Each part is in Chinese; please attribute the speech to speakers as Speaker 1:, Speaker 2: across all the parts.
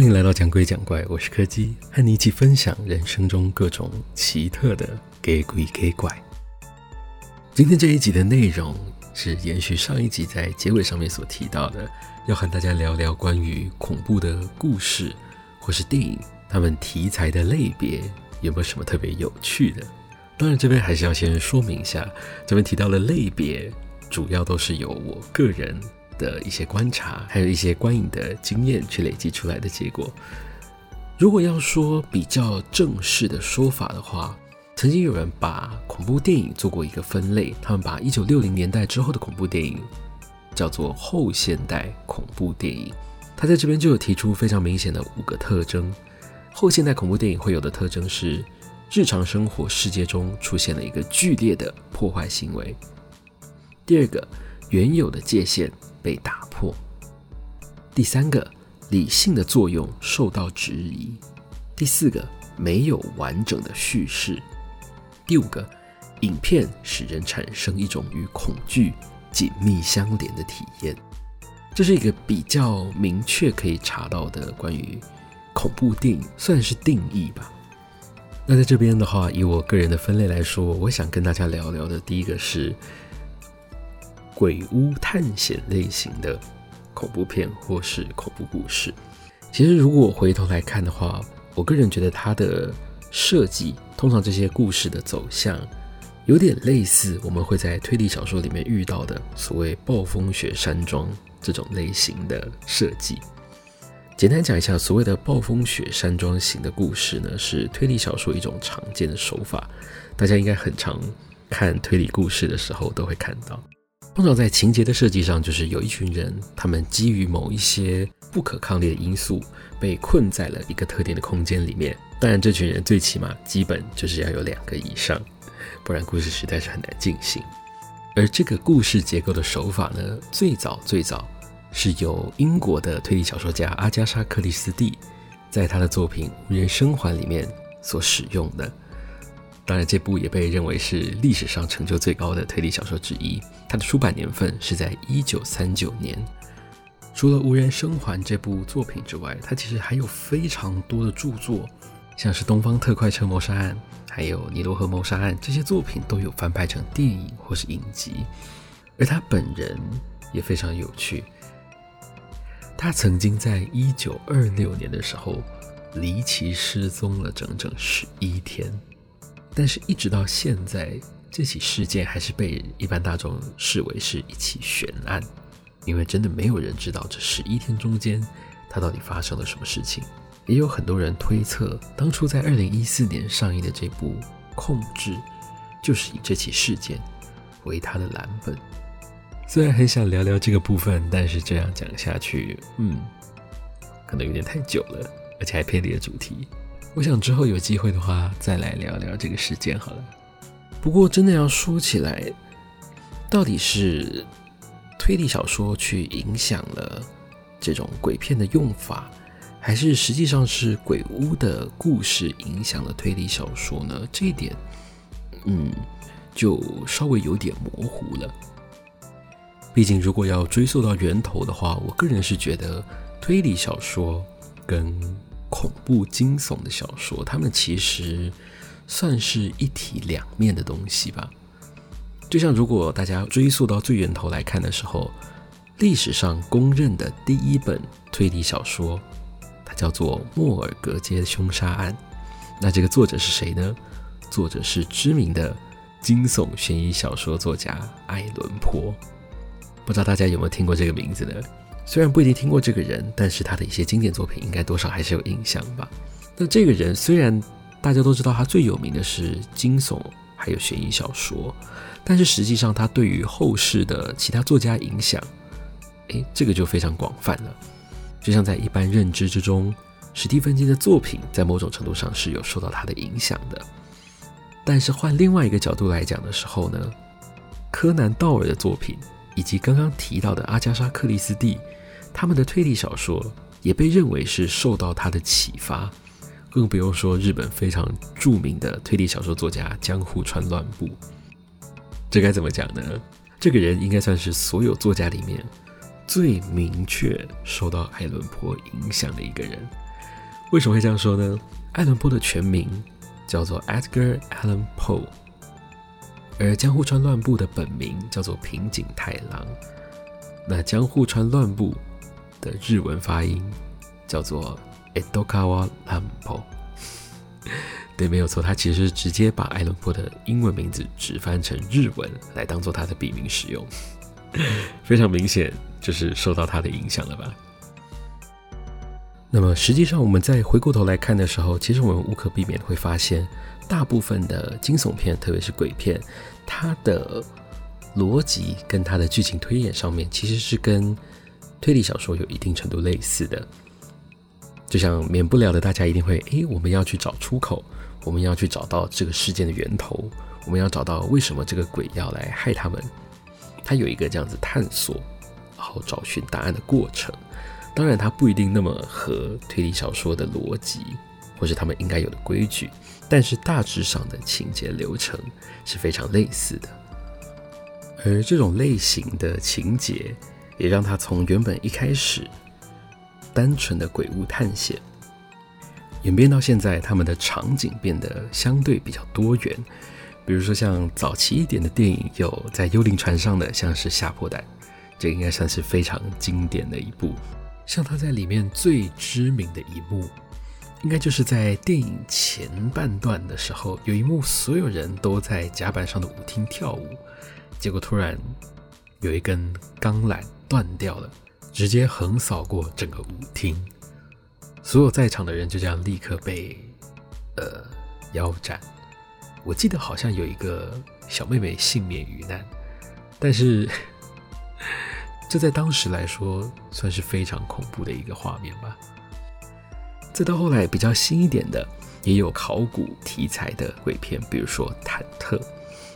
Speaker 1: 欢迎来到讲鬼讲怪，我是柯基，和你一起分享人生中各种奇特的给鬼给怪。今天这一集的内容是延续上一集在结尾上面所提到的，要和大家聊聊关于恐怖的故事或是电影，他们题材的类别有没有什么特别有趣的？当然，这边还是要先说明一下，这边提到的类别主要都是由我个人。的一些观察，还有一些观影的经验去累积出来的结果。如果要说比较正式的说法的话，曾经有人把恐怖电影做过一个分类，他们把一九六零年代之后的恐怖电影叫做后现代恐怖电影。他在这边就有提出非常明显的五个特征：后现代恐怖电影会有的特征是，日常生活世界中出现了一个剧烈的破坏行为；第二个，原有的界限。被打破。第三个，理性的作用受到质疑。第四个，没有完整的叙事。第五个，影片使人产生一种与恐惧紧密相连的体验。这是一个比较明确可以查到的关于恐怖电影，算是定义吧。那在这边的话，以我个人的分类来说，我想跟大家聊聊的第一个是。鬼屋探险类型的恐怖片或是恐怖故事，其实如果回头来看的话，我个人觉得它的设计，通常这些故事的走向，有点类似我们会在推理小说里面遇到的所谓暴风雪山庄这种类型的设计。简单讲一下，所谓的暴风雪山庄型的故事呢，是推理小说一种常见的手法，大家应该很常看推理故事的时候都会看到。通常在情节的设计上，就是有一群人，他们基于某一些不可抗力的因素，被困在了一个特定的空间里面。当然，这群人最起码基本就是要有两个以上，不然故事实在是很难进行。而这个故事结构的手法呢，最早最早是由英国的推理小说家阿加莎·克里斯蒂在他的作品《无人生还》里面所使用的。当然，这部也被认为是历史上成就最高的推理小说之一。它的出版年份是在一九三九年。除了《无人生还》这部作品之外，它其实还有非常多的著作，像是《东方特快车谋杀案》还有《尼罗河谋杀案》这些作品都有翻拍成电影或是影集。而他本人也非常有趣，他曾经在一九二六年的时候离奇失踪了整整十一天。但是，一直到现在，这起事件还是被一般大众视为是一起悬案，因为真的没有人知道这十一天中间他到底发生了什么事情。也有很多人推测，当初在二零一四年上映的这部《控制》，就是以这起事件为他的蓝本。虽然很想聊聊这个部分，但是这样讲下去，嗯，可能有点太久了，而且还偏离了主题。我想之后有机会的话，再来聊聊这个事件好了。不过真的要说起来，到底是推理小说去影响了这种鬼片的用法，还是实际上是鬼屋的故事影响了推理小说呢？这一点，嗯，就稍微有点模糊了。毕竟如果要追溯到源头的话，我个人是觉得推理小说跟恐怖惊悚的小说，他们其实算是一体两面的东西吧。就像如果大家追溯到最源头来看的时候，历史上公认的第一本推理小说，它叫做《莫尔格街凶杀案》。那这个作者是谁呢？作者是知名的惊悚悬疑小说作家爱伦坡。不知道大家有没有听过这个名字呢？虽然不一定听过这个人，但是他的一些经典作品应该多少还是有印象吧。那这个人虽然大家都知道他最有名的是惊悚还有悬疑小说，但是实际上他对于后世的其他作家影响，诶，这个就非常广泛了。就像在一般认知之中，史蒂芬金的作品在某种程度上是有受到他的影响的。但是换另外一个角度来讲的时候呢，柯南道尔的作品。以及刚刚提到的阿加莎·克里斯蒂，他们的推理小说也被认为是受到他的启发，更不用说日本非常著名的推理小说作家江户川乱步。这该怎么讲呢？这个人应该算是所有作家里面最明确受到爱伦坡影响的一个人。为什么会这样说呢？爱伦坡的全名叫做 Edgar Allan Poe，而江户川乱步的本名叫做平井太郎。那江户川乱步的日文发音叫做 Edokawa Lampo”。对，没有错，他其实直接把爱伦坡的英文名字直翻成日文来当做他的笔名使用，非常明显就是受到他的影响了吧。那么实际上，我们再回过头来看的时候，其实我们无可避免会发现，大部分的惊悚片，特别是鬼片，它的逻辑跟它的剧情推演上面，其实是跟推理小说有一定程度类似的。就像免不了的，大家一定会，诶，我们要去找出口，我们要去找到这个事件的源头，我们要找到为什么这个鬼要来害他们。它有一个这样子探索，然后找寻答案的过程。当然，它不一定那么合推理小说的逻辑，或是他们应该有的规矩，但是大致上的情节流程是非常类似的。而这种类型的情节，也让他从原本一开始单纯的鬼屋探险，演变到现在，他们的场景变得相对比较多元。比如说，像早期一点的电影，有在幽灵船上的，像是《吓破胆》，这应该算是非常经典的一部。像他在里面最知名的一幕，应该就是在电影前半段的时候，有一幕所有人都在甲板上的舞厅跳舞，结果突然有一根钢缆断掉了，直接横扫过整个舞厅，所有在场的人就这样立刻被呃腰斩。我记得好像有一个小妹妹幸免于难，但是。这在当时来说算是非常恐怖的一个画面吧。再到后来比较新一点的，也有考古题材的鬼片，比如说《忐忑》。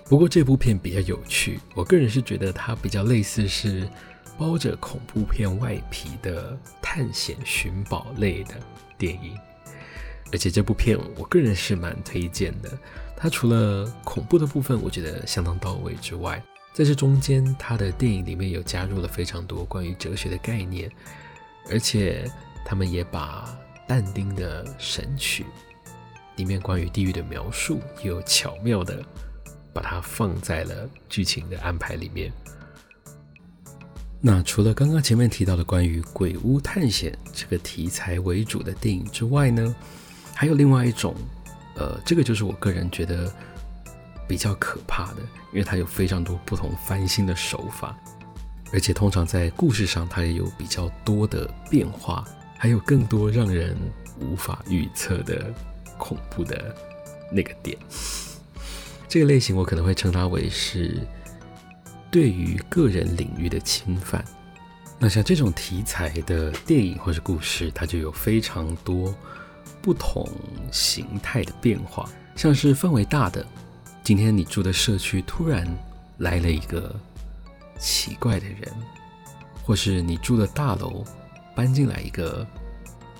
Speaker 1: 不过这部片比较有趣，我个人是觉得它比较类似是包着恐怖片外皮的探险寻宝类的电影。而且这部片我个人是蛮推荐的，它除了恐怖的部分我觉得相当到位之外，在这中间，它的电影里面有加入了非常多关于哲学的概念，而且他们也把但丁的《神曲》里面关于地狱的描述，也有巧妙的把它放在了剧情的安排里面。那除了刚刚前面提到的关于鬼屋探险这个题材为主的电影之外呢，还有另外一种，呃，这个就是我个人觉得。比较可怕的，因为它有非常多不同翻新的手法，而且通常在故事上它也有比较多的变化，还有更多让人无法预测的恐怖的那个点。这个类型我可能会称它为是对于个人领域的侵犯。那像这种题材的电影或是故事，它就有非常多不同形态的变化，像是范围大的。今天你住的社区突然来了一个奇怪的人，或是你住的大楼搬进来一个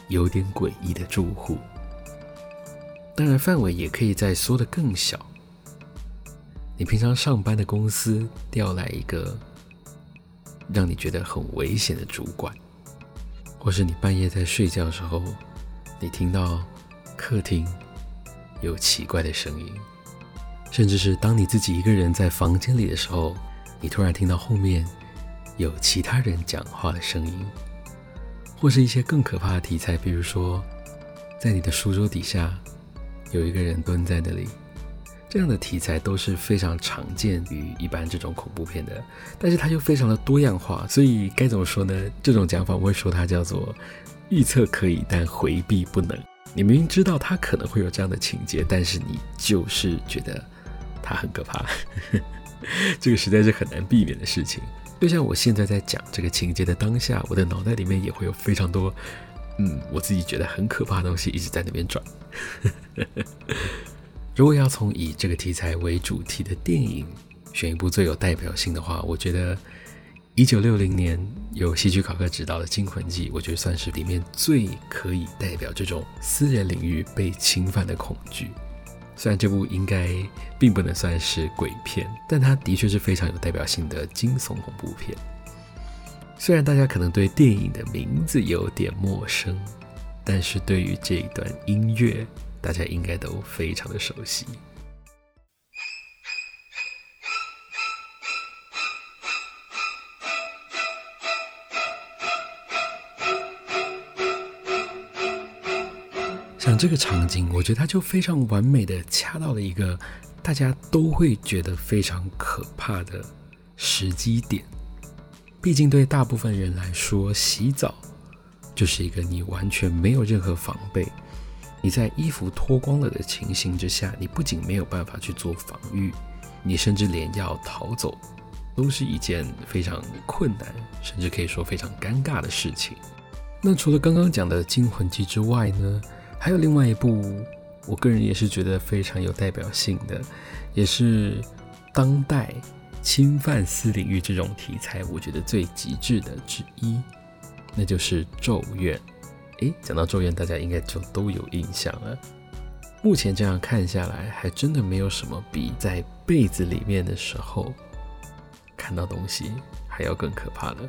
Speaker 1: 有点诡异的住户。当然，范围也可以再缩得更小。你平常上班的公司调来一个让你觉得很危险的主管，或是你半夜在睡觉的时候，你听到客厅有奇怪的声音。甚至是当你自己一个人在房间里的时候，你突然听到后面有其他人讲话的声音，或是一些更可怕的题材，比如说在你的书桌底下有一个人蹲在那里，这样的题材都是非常常见于一般这种恐怖片的，但是它又非常的多样化，所以该怎么说呢？这种讲法我会说它叫做预测可以，但回避不能。你明明知道它可能会有这样的情节，但是你就是觉得。它很可怕，这个实在是很难避免的事情。就像我现在在讲这个情节的当下，我的脑袋里面也会有非常多，嗯，我自己觉得很可怕的东西一直在那边转。如果要从以这个题材为主题的电影选一部最有代表性的话，我觉得一九六零年由希区考克执导的《惊魂记》，我觉得算是里面最可以代表这种私人领域被侵犯的恐惧。虽然这部应该并不能算是鬼片，但它的确是非常有代表性的惊悚恐怖片。虽然大家可能对电影的名字有点陌生，但是对于这一段音乐，大家应该都非常的熟悉。像这个场景，我觉得它就非常完美的掐到了一个大家都会觉得非常可怕的时机点。毕竟对大部分人来说，洗澡就是一个你完全没有任何防备，你在衣服脱光了的情形之下，你不仅没有办法去做防御，你甚至连要逃走都是一件非常困难，甚至可以说非常尴尬的事情。那除了刚刚讲的《惊魂记》之外呢？还有另外一部，我个人也是觉得非常有代表性的，也是当代侵犯私领域这种题材，我觉得最极致的之一，那就是《咒怨》。诶，讲到《咒怨》，大家应该就都有印象了。目前这样看下来，还真的没有什么比在被子里面的时候看到东西还要更可怕的。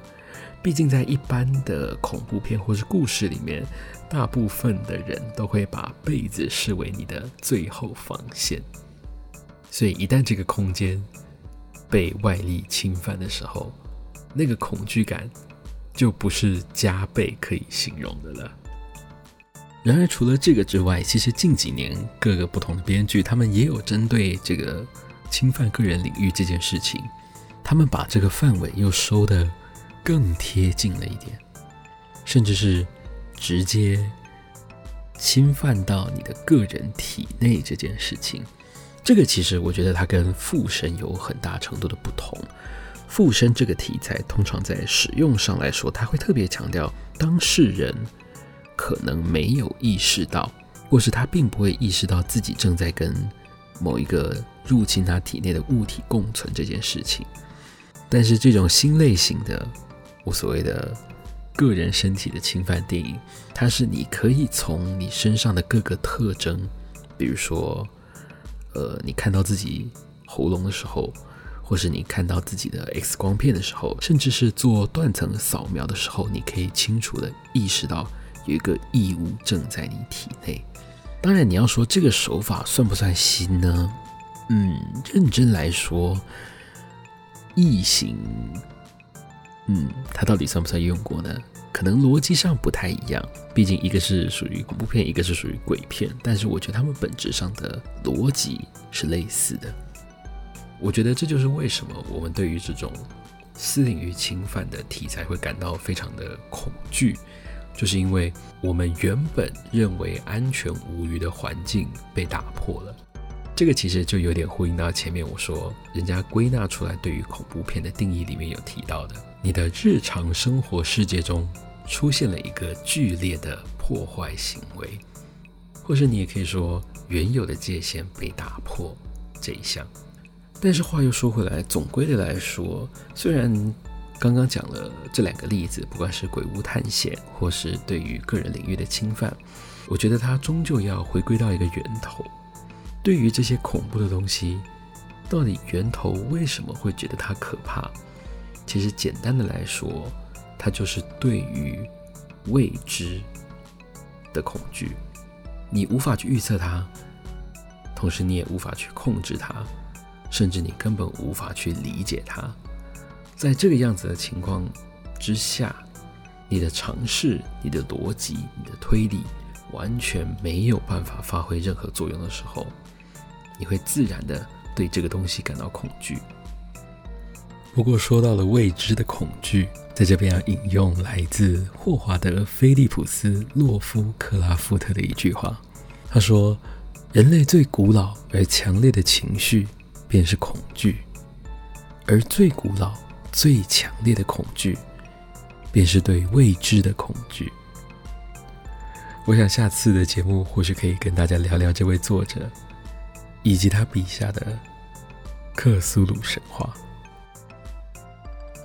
Speaker 1: 毕竟，在一般的恐怖片或是故事里面，大部分的人都会把被子视为你的最后防线。所以，一旦这个空间被外力侵犯的时候，那个恐惧感就不是加倍可以形容的了。然而，除了这个之外，其实近几年各个不同的编剧，他们也有针对这个侵犯个人领域这件事情，他们把这个范围又收得。更贴近了一点，甚至是直接侵犯到你的个人体内这件事情。这个其实我觉得它跟附身有很大程度的不同。附身这个题材通常在使用上来说，它会特别强调当事人可能没有意识到，或是他并不会意识到自己正在跟某一个入侵他体内的物体共存这件事情。但是这种新类型的。我所谓的个人身体的侵犯电影，它是你可以从你身上的各个特征，比如说，呃，你看到自己喉咙的时候，或是你看到自己的 X 光片的时候，甚至是做断层扫描的时候，你可以清楚的意识到有一个异物正在你体内。当然，你要说这个手法算不算新呢？嗯，认真来说，异形。嗯，它到底算不算用过呢？可能逻辑上不太一样，毕竟一个是属于恐怖片，一个是属于鬼片。但是我觉得他们本质上的逻辑是类似的。我觉得这就是为什么我们对于这种私领域侵犯的题材会感到非常的恐惧，就是因为我们原本认为安全无虞的环境被打破了。这个其实就有点呼应到前面我说，人家归纳出来对于恐怖片的定义里面有提到的。你的日常生活世界中出现了一个剧烈的破坏行为，或是你也可以说原有的界限被打破这一项。但是话又说回来，总归的来说，虽然刚刚讲了这两个例子，不管是鬼屋探险，或是对于个人领域的侵犯，我觉得它终究要回归到一个源头。对于这些恐怖的东西，到底源头为什么会觉得它可怕？其实简单的来说，它就是对于未知的恐惧。你无法去预测它，同时你也无法去控制它，甚至你根本无法去理解它。在这个样子的情况之下，你的尝试、你的逻辑、你的推理完全没有办法发挥任何作用的时候，你会自然的对这个东西感到恐惧。不过说到了未知的恐惧，在这边要引用来自霍华德·菲利普斯·洛夫克拉夫特的一句话，他说：“人类最古老而强烈的情绪便是恐惧，而最古老、最强烈的恐惧便是对未知的恐惧。”我想下次的节目或许可以跟大家聊聊这位作者以及他笔下的克苏鲁神话。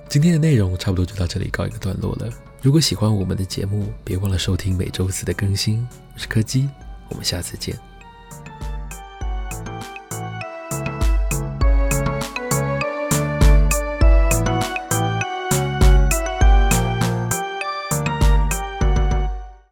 Speaker 1: 今天的内容差不多就到这里告一个段落了。如果喜欢我们的节目，别忘了收听每周四的更新。我是柯基，我们下次见。